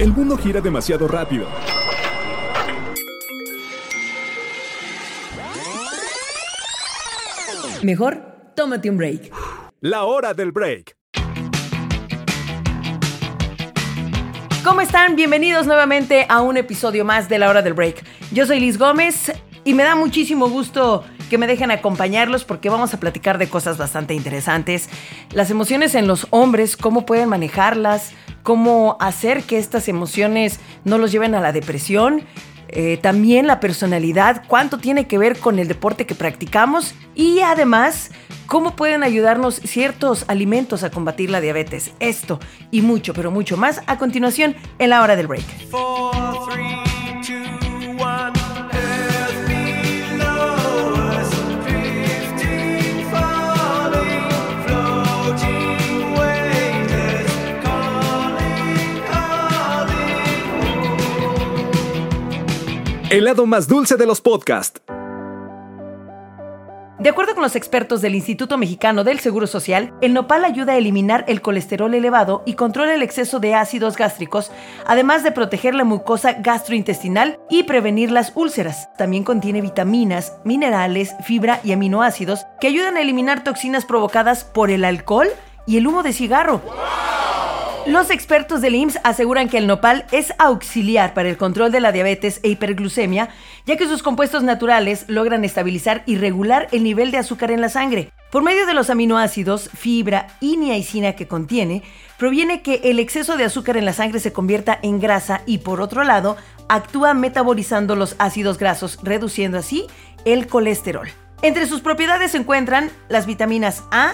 El mundo gira demasiado rápido. Mejor, tómate un break. La hora del break. ¿Cómo están? Bienvenidos nuevamente a un episodio más de La hora del break. Yo soy Liz Gómez y me da muchísimo gusto que me dejen acompañarlos porque vamos a platicar de cosas bastante interesantes. Las emociones en los hombres, cómo pueden manejarlas, cómo hacer que estas emociones no los lleven a la depresión. Eh, también la personalidad, cuánto tiene que ver con el deporte que practicamos y además cómo pueden ayudarnos ciertos alimentos a combatir la diabetes. Esto y mucho, pero mucho más a continuación en la hora del break. El lado más dulce de los podcasts. De acuerdo con los expertos del Instituto Mexicano del Seguro Social, el nopal ayuda a eliminar el colesterol elevado y controla el exceso de ácidos gástricos, además de proteger la mucosa gastrointestinal y prevenir las úlceras. También contiene vitaminas, minerales, fibra y aminoácidos que ayudan a eliminar toxinas provocadas por el alcohol y el humo de cigarro. Los expertos del IMSS aseguran que el nopal es auxiliar para el control de la diabetes e hiperglucemia, ya que sus compuestos naturales logran estabilizar y regular el nivel de azúcar en la sangre. Por medio de los aminoácidos, fibra y niacina que contiene, proviene que el exceso de azúcar en la sangre se convierta en grasa y por otro lado, actúa metabolizando los ácidos grasos, reduciendo así el colesterol. Entre sus propiedades se encuentran las vitaminas A,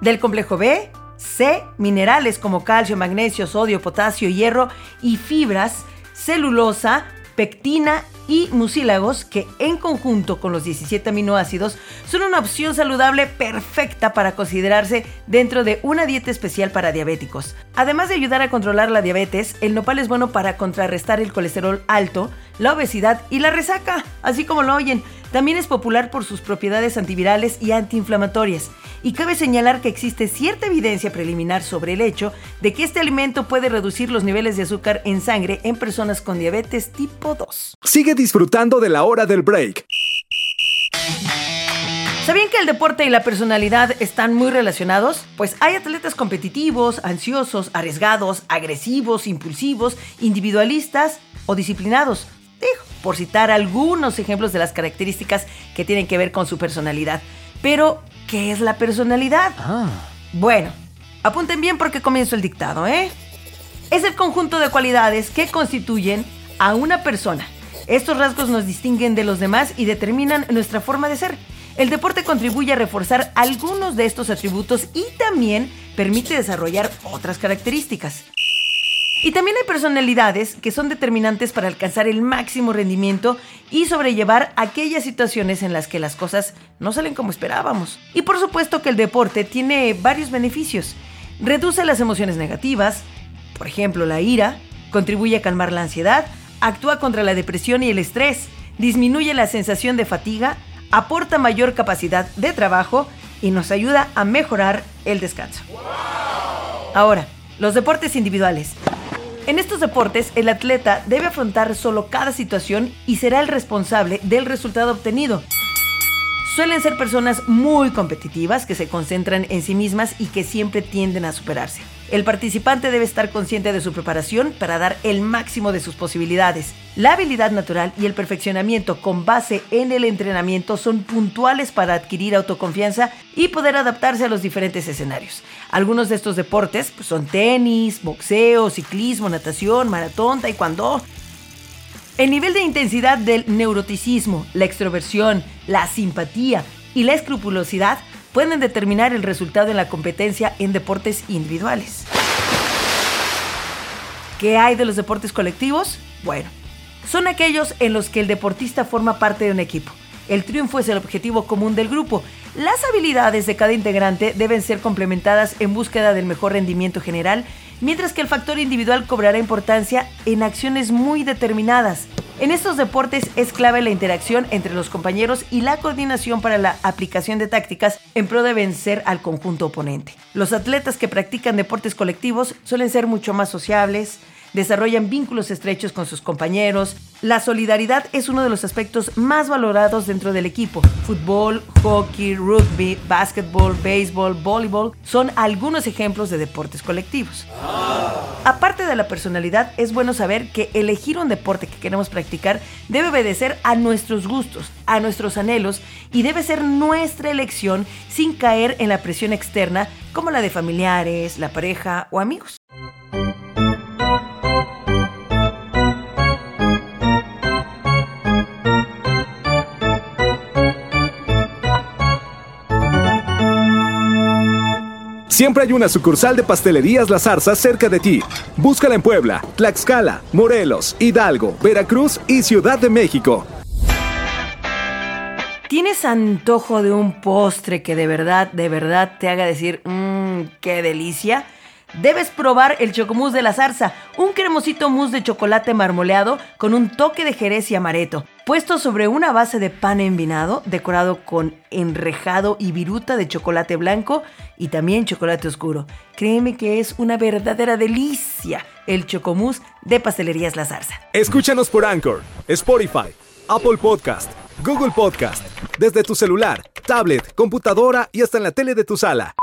del complejo B, C, minerales como calcio, magnesio, sodio, potasio, hierro y fibras, celulosa, pectina y mucílagos que en conjunto con los 17 aminoácidos son una opción saludable perfecta para considerarse dentro de una dieta especial para diabéticos. Además de ayudar a controlar la diabetes, el nopal es bueno para contrarrestar el colesterol alto, la obesidad y la resaca, así como lo oyen. También es popular por sus propiedades antivirales y antiinflamatorias. Y cabe señalar que existe cierta evidencia preliminar sobre el hecho de que este alimento puede reducir los niveles de azúcar en sangre en personas con diabetes tipo 2. Sigue disfrutando de la hora del break. ¿Sabían que el deporte y la personalidad están muy relacionados? Pues hay atletas competitivos, ansiosos, arriesgados, agresivos, impulsivos, individualistas o disciplinados. Dijo, por citar algunos ejemplos de las características que tienen que ver con su personalidad. Pero, ¿qué es la personalidad? Ah. Bueno, apunten bien porque comienzo el dictado, ¿eh? Es el conjunto de cualidades que constituyen a una persona. Estos rasgos nos distinguen de los demás y determinan nuestra forma de ser. El deporte contribuye a reforzar algunos de estos atributos y también permite desarrollar otras características. Y también hay personalidades que son determinantes para alcanzar el máximo rendimiento y sobrellevar aquellas situaciones en las que las cosas no salen como esperábamos. Y por supuesto que el deporte tiene varios beneficios. Reduce las emociones negativas, por ejemplo la ira, contribuye a calmar la ansiedad, actúa contra la depresión y el estrés, disminuye la sensación de fatiga, aporta mayor capacidad de trabajo y nos ayuda a mejorar el descanso. Ahora, los deportes individuales. En estos deportes, el atleta debe afrontar solo cada situación y será el responsable del resultado obtenido. Suelen ser personas muy competitivas que se concentran en sí mismas y que siempre tienden a superarse. El participante debe estar consciente de su preparación para dar el máximo de sus posibilidades. La habilidad natural y el perfeccionamiento con base en el entrenamiento son puntuales para adquirir autoconfianza y poder adaptarse a los diferentes escenarios. Algunos de estos deportes pues, son tenis, boxeo, ciclismo, natación, maratón, taekwondo, el nivel de intensidad del neuroticismo, la extroversión, la simpatía y la escrupulosidad pueden determinar el resultado en la competencia en deportes individuales. ¿Qué hay de los deportes colectivos? Bueno, son aquellos en los que el deportista forma parte de un equipo. El triunfo es el objetivo común del grupo. Las habilidades de cada integrante deben ser complementadas en búsqueda del mejor rendimiento general mientras que el factor individual cobrará importancia en acciones muy determinadas. En estos deportes es clave la interacción entre los compañeros y la coordinación para la aplicación de tácticas en pro de vencer al conjunto oponente. Los atletas que practican deportes colectivos suelen ser mucho más sociables, desarrollan vínculos estrechos con sus compañeros. La solidaridad es uno de los aspectos más valorados dentro del equipo. Fútbol, hockey, rugby, básquetbol, béisbol, voleibol son algunos ejemplos de deportes colectivos. Aparte de la personalidad, es bueno saber que elegir un deporte que queremos practicar debe obedecer a nuestros gustos, a nuestros anhelos y debe ser nuestra elección sin caer en la presión externa como la de familiares, la pareja o amigos. Siempre hay una sucursal de Pastelerías La Zarza cerca de ti. Búscala en Puebla, Tlaxcala, Morelos, Hidalgo, Veracruz y Ciudad de México. ¿Tienes antojo de un postre que de verdad, de verdad te haga decir, mmm, qué delicia? Debes probar el chocomousse de la zarza, un cremosito mousse de chocolate marmoleado con un toque de jerez y amaretto, puesto sobre una base de pan envinado, decorado con enrejado y viruta de chocolate blanco y también chocolate oscuro. Créeme que es una verdadera delicia el chocomousse de Pastelerías La Zarza. Escúchanos por Anchor, Spotify, Apple Podcast, Google Podcast, desde tu celular, tablet, computadora y hasta en la tele de tu sala.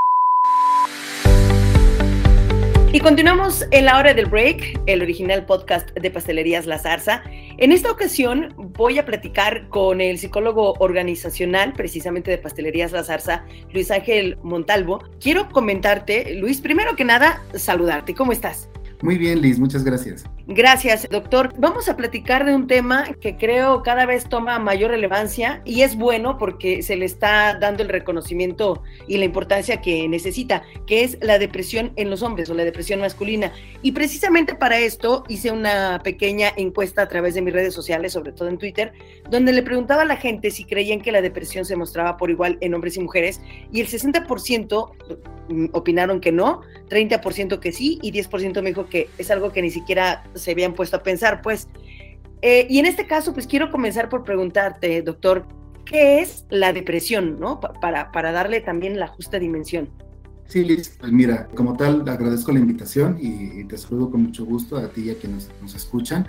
Y continuamos en la hora del break, el original podcast de Pastelerías La Zarza. En esta ocasión voy a platicar con el psicólogo organizacional, precisamente de Pastelerías La Zarza, Luis Ángel Montalvo. Quiero comentarte, Luis, primero que nada, saludarte. ¿Cómo estás? Muy bien, Liz, muchas gracias. Gracias, doctor. Vamos a platicar de un tema que creo cada vez toma mayor relevancia y es bueno porque se le está dando el reconocimiento y la importancia que necesita, que es la depresión en los hombres o la depresión masculina. Y precisamente para esto hice una pequeña encuesta a través de mis redes sociales, sobre todo en Twitter, donde le preguntaba a la gente si creían que la depresión se mostraba por igual en hombres y mujeres y el 60% mm, opinaron que no, 30% que sí y 10% me dijo que es algo que ni siquiera se habían puesto a pensar, pues. Eh, y en este caso, pues quiero comenzar por preguntarte, doctor, ¿qué es la depresión, no? Para, para darle también la justa dimensión. Sí, Liz, pues mira, como tal, agradezco la invitación y, te saludo con mucho gusto a ti y a quienes nos escuchan.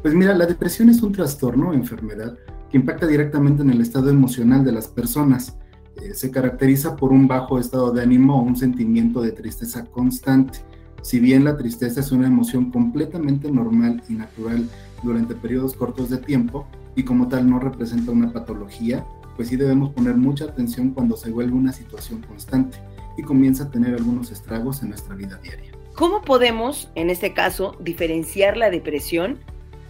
Pues mira, la depresión es un trastorno enfermedad que impacta directamente en el estado emocional de las personas. Eh, se caracteriza por un bajo estado de ánimo o un sentimiento de tristeza constante. Si bien la tristeza es una emoción completamente normal y natural durante periodos cortos de tiempo y como tal no representa una patología, pues sí debemos poner mucha atención cuando se vuelve una situación constante y comienza a tener algunos estragos en nuestra vida diaria. ¿Cómo podemos, en este caso, diferenciar la depresión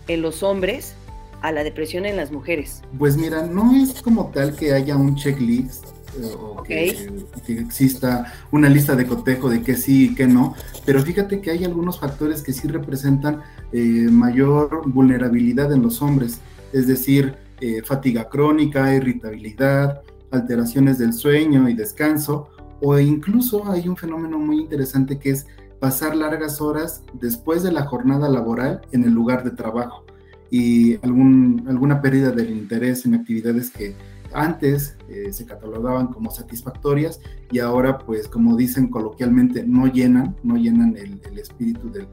en los hombres a la depresión en las mujeres? Pues mira, no es como tal que haya un checklist o que, exista una lista de cotejo de qué sí y qué no, pero fíjate que hay algunos factores que sí representan eh, mayor vulnerabilidad en los hombres, es decir, eh, fatiga crónica, irritabilidad, alteraciones del sueño y descanso, o incluso hay un fenómeno muy interesante que es pasar largas horas después de la jornada laboral en el lugar de trabajo y algún, alguna pérdida del interés en actividades que antes eh, se catalogaban como satisfactorias y ahora pues como dicen coloquialmente no llenan, no llenan el, espíritu del,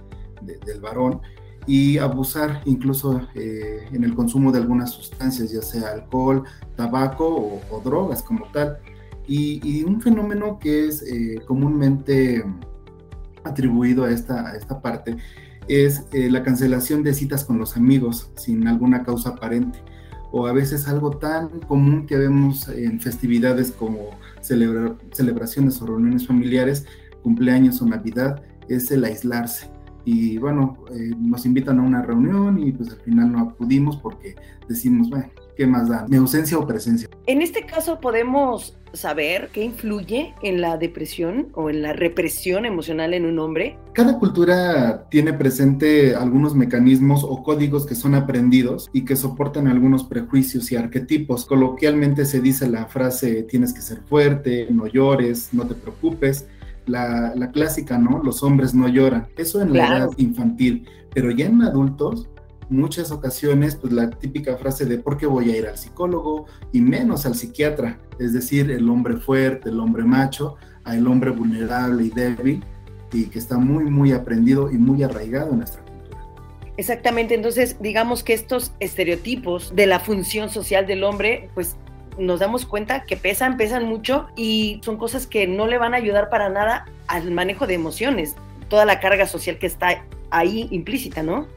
varón y abusar incluso eh, en el consumo de algunas sustancias, ya sea alcohol, tabaco o, drogas como tal. Y, un fenómeno que es eh, comúnmente atribuido a esta, a esta parte es la cancelación de citas con los amigos sin alguna causa aparente o a veces algo tan común que vemos en festividades como celebraciones o reuniones familiares, cumpleaños o Navidad, es el aislarse. Y bueno, eh, nos invitan a una reunión y pues al final no acudimos porque decimos, bueno, ¿qué más da? ¿Mi ausencia o presencia? En este caso podemos saber qué influye en la depresión o en la represión emocional en un hombre? Cada cultura tiene presente algunos mecanismos o códigos que son aprendidos y que soportan algunos prejuicios y arquetipos. Coloquialmente se dice la frase tienes que ser fuerte, no llores, no te preocupes. La, clásica, ¿no? Los hombres no lloran. Eso en la edad infantil, pero ya en adultos muchas ocasiones, pues la típica frase de ¿por qué voy a ir al psicólogo? Y menos al psiquiatra, es decir, el hombre fuerte, el hombre macho, al hombre vulnerable y débil, y que está muy, muy aprendido y muy arraigado en nuestra cultura. Exactamente, entonces digamos que estos estereotipos de la función social del hombre, pues nos damos cuenta que pesan, pesan mucho y son cosas que no le van a ayudar para nada al manejo de emociones, toda la carga social que está ahí implícita, ¿no?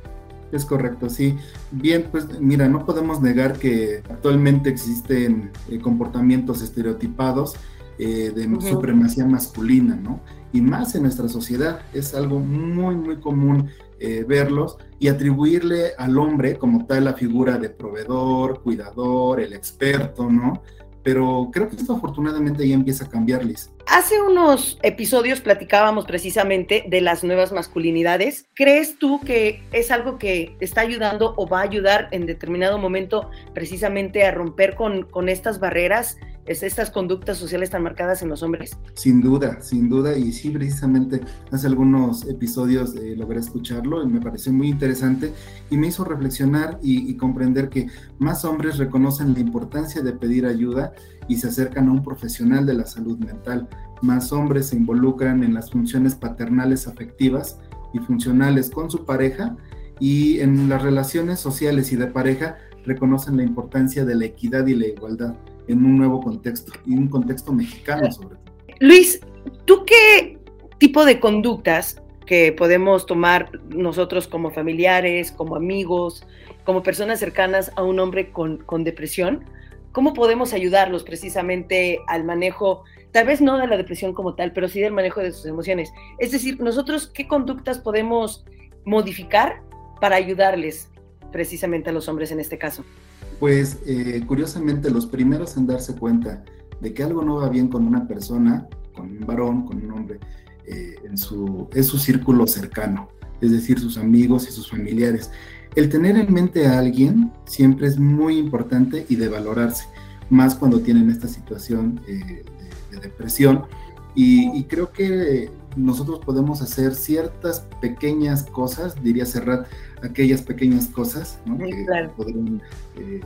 Es correcto, sí. Bien, pues mira, no podemos negar que actualmente existen eh, comportamientos estereotipados eh, de supremacía masculina, ¿no? Y más en nuestra sociedad, es algo muy, muy común eh, verlos y atribuirle al hombre como tal la figura de proveedor, cuidador, el experto, ¿no? Pero creo que esto afortunadamente ya empieza a cambiar, Liz. Hace unos episodios platicábamos precisamente de las nuevas masculinidades. ¿Crees tú que es algo que está ayudando o va a ayudar en determinado momento precisamente a romper con, con estas barreras es estas conductas sociales tan marcadas en los hombres? Sin duda, sin duda, y sí, precisamente hace algunos episodios eh, logré escucharlo y me pareció muy interesante y me hizo reflexionar y, comprender que más hombres reconocen la importancia de pedir ayuda y se acercan a un profesional de la salud mental. Más hombres se involucran en las funciones paternales afectivas y funcionales con su pareja y en las relaciones sociales y de pareja reconocen la importancia de la equidad y la igualdad en un nuevo contexto, y un contexto mexicano sobre todo. Luis, ¿tú qué tipo de conductas que podemos tomar nosotros como familiares, como amigos, como personas cercanas a un hombre con, con depresión? ¿Cómo podemos ayudarlos precisamente al manejo, tal vez no de la depresión como tal, pero sí del manejo de sus emociones? Es decir, nosotros, ¿qué conductas podemos modificar para ayudarles precisamente a los hombres en este caso? Pues eh, curiosamente los primeros en darse cuenta de que algo no va bien con una persona, con un varón, con un hombre, eh, en su, es su círculo cercano, es decir, sus amigos y sus familiares. El tener en mente a alguien siempre es muy importante y de valorarse, más cuando tienen esta situación eh, de, depresión. Y, creo que nosotros podemos hacer ciertas pequeñas cosas, diría Serrat, aquellas pequeñas cosas ¿no? que podrían eh,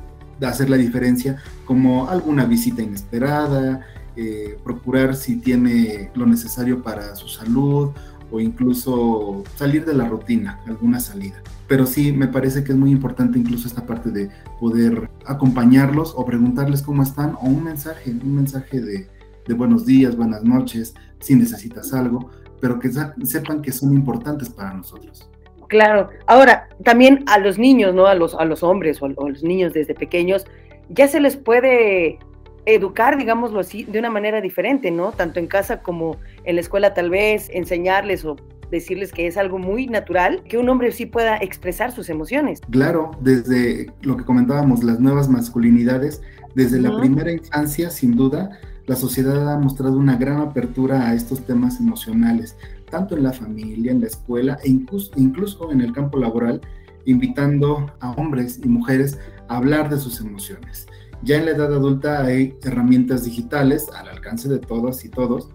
hacer la diferencia, como alguna visita inesperada, eh, procurar si tiene lo necesario para su salud o incluso salir de la rutina, alguna salida. Pero sí, me parece que es muy importante incluso esta parte de poder acompañarlos o preguntarles cómo están o un mensaje, un mensaje de, de buenos días, buenas noches, si necesitas algo, pero que sepan que son importantes para nosotros. Claro. Ahora, también a los niños, ¿no? A los, a los hombres o a, los niños desde pequeños, ya se les puede educar, digámoslo así, de una manera diferente, ¿no? Tanto en casa como en la escuela tal vez, enseñarles o decirles que es algo muy natural que un hombre sí pueda expresar sus emociones. Claro, desde lo que comentábamos, las nuevas masculinidades, desde la primera infancia, sin duda, la sociedad ha mostrado una gran apertura a estos temas emocionales tanto en la familia, en la escuela e incluso, en el campo laboral, invitando a hombres y mujeres a hablar de sus emociones. Ya en la edad adulta hay herramientas digitales al alcance de todas y todos,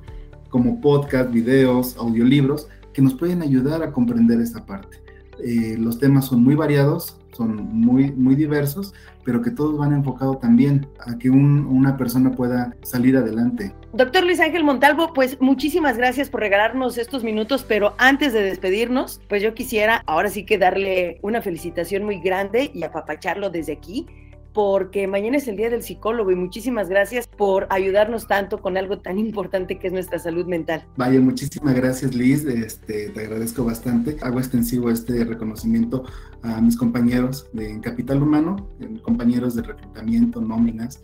como podcast, videos, audiolibros, que nos pueden ayudar a comprender esta parte. Eh, los temas son muy variados, son muy, muy diversos, pero que todos van enfocados también a que una persona pueda salir adelante. Doctor Luis Ángel Montalvo, pues muchísimas gracias por regalarnos estos minutos, pero antes de despedirnos, pues yo quisiera ahora sí que darle una felicitación muy grande y apapacharlo desde aquí porque mañana es el Día del Psicólogo y muchísimas gracias por ayudarnos tanto con algo tan importante que es nuestra salud mental. Vaya, muchísimas gracias Liz, este, te agradezco bastante. Hago extensivo este reconocimiento a mis compañeros de Capital Humano, compañeros de reclutamiento, nóminas,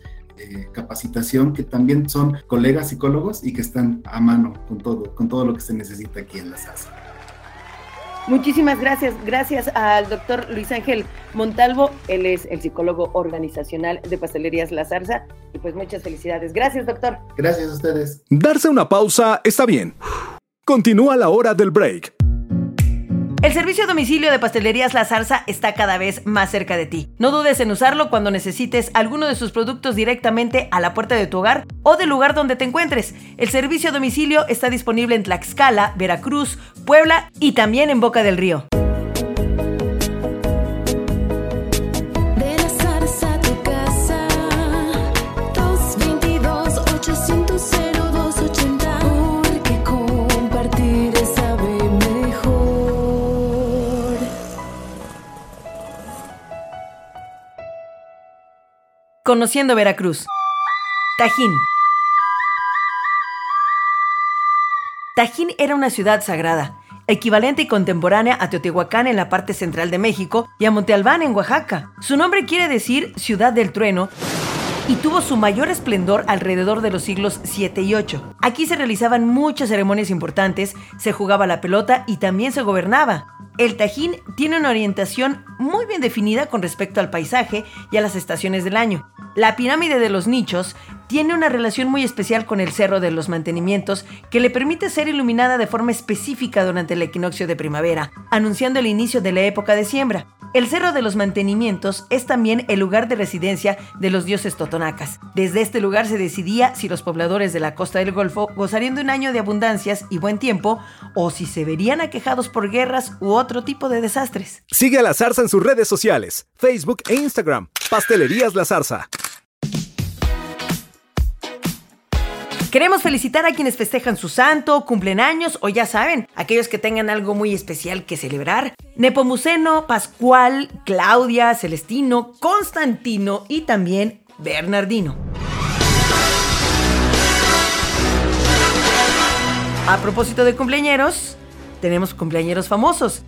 capacitación, que también son colegas psicólogos y que están a mano con todo, con todo lo que se necesita aquí en la SAS. Muchísimas gracias. Gracias al doctor Luis Ángel Montalvo. Él es el psicólogo organizacional de Pastelerías La Zarza. Y pues muchas felicidades. Gracias, doctor. Gracias a ustedes. Darse una pausa está bien. Continúa la hora del break. El servicio domicilio de Pastelerías La Zarza está cada vez más cerca de ti. No dudes en usarlo cuando necesites alguno de sus productos directamente a la puerta de tu hogar o del lugar donde te encuentres. El servicio domicilio está disponible en Tlaxcala, Veracruz, Puebla y también en Boca del Río. Conociendo Veracruz. Tajín. Tajín era una ciudad sagrada, equivalente y contemporánea a Teotihuacán en la parte central de México y a Monte Albán en Oaxaca. Su nombre quiere decir ciudad del trueno y tuvo su mayor esplendor alrededor de los siglos 7 y 8. Aquí se realizaban muchas ceremonias importantes, se jugaba la pelota y también se gobernaba. El Tajín tiene una orientación muy bien definida con respecto al paisaje y a las estaciones del año. La pirámide de los nichos tiene una relación muy especial con el Cerro de los Mantenimientos que le permite ser iluminada de forma específica durante el equinoccio de primavera, anunciando el inicio de la época de siembra. El Cerro de los Mantenimientos es también el lugar de residencia de los dioses totonacas. Desde este lugar se decidía si los pobladores de la costa del Golfo gozarían de un año de abundancias y buen tiempo o si se verían aquejados por guerras u otro tipo de desastres. Sigue a La Zarza en sus redes sociales, Facebook e Instagram. Pastelerías La Zarza. Queremos felicitar a quienes festejan su santo, cumplen años o ya saben, aquellos que tengan algo muy especial que celebrar. Nepomuceno, Pascual, Claudia, Celestino, Constantino y también Bernardino. A propósito de cumpleañeros, tenemos cumpleañeros famosos.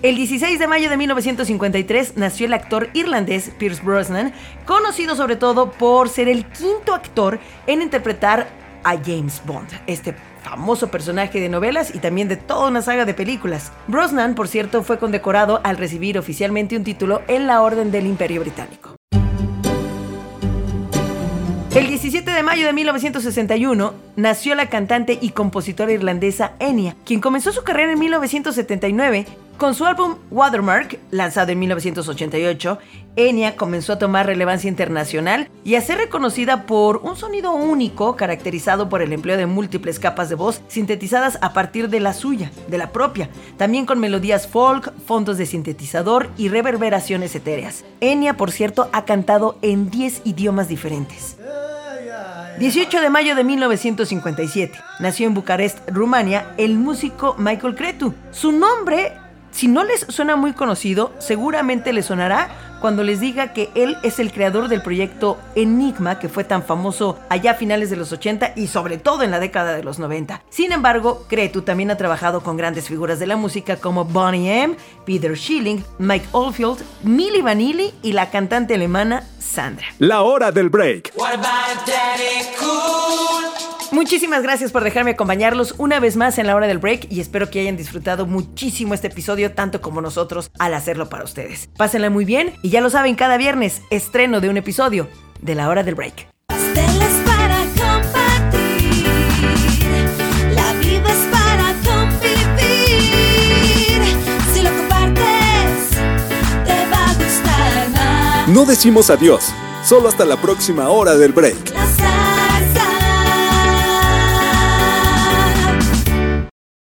El 16 de mayo de 1953 nació el actor irlandés Pierce Brosnan, conocido sobre todo por ser el quinto actor en interpretar a James Bond, este famoso personaje de novelas y también de toda una saga de películas. Brosnan, por cierto, fue condecorado al recibir oficialmente un título en la Orden del Imperio Británico. El 17 de mayo de 1961 nació la cantante y compositora irlandesa Enya, quien comenzó su carrera en 1979 con su álbum Watermark, lanzado en 1988, Enya comenzó a tomar relevancia internacional y a ser reconocida por un sonido único caracterizado por el empleo de múltiples capas de voz sintetizadas a partir de la suya, de la propia, también con melodías folk, fondos de sintetizador y reverberaciones etéreas. Enya, por cierto, ha cantado en 10 idiomas diferentes. 18 de mayo de 1957. Nació en Bucarest, Rumania, el músico Michael Cretu. Su nombre si no les suena muy conocido, seguramente les sonará cuando les diga que él es el creador del proyecto Enigma, que fue tan famoso allá a finales de los 80 y sobre todo en la década de los 90. Sin embargo, Cretu también ha trabajado con grandes figuras de la música como Bonnie M., Peter Schilling, Mike Oldfield, Milli Vanilli y la cantante alemana Sandra. La hora del break. Muchísimas gracias por dejarme acompañarlos una vez más en la hora del break y espero que hayan disfrutado muchísimo este episodio tanto como nosotros al hacerlo para ustedes. Pásenla muy bien y ya lo saben, cada viernes estreno de un episodio de la hora del break. para compartir, la vida es para convivir. Si lo compartes, te va a gustar más. No decimos adiós, solo hasta la próxima hora del break. La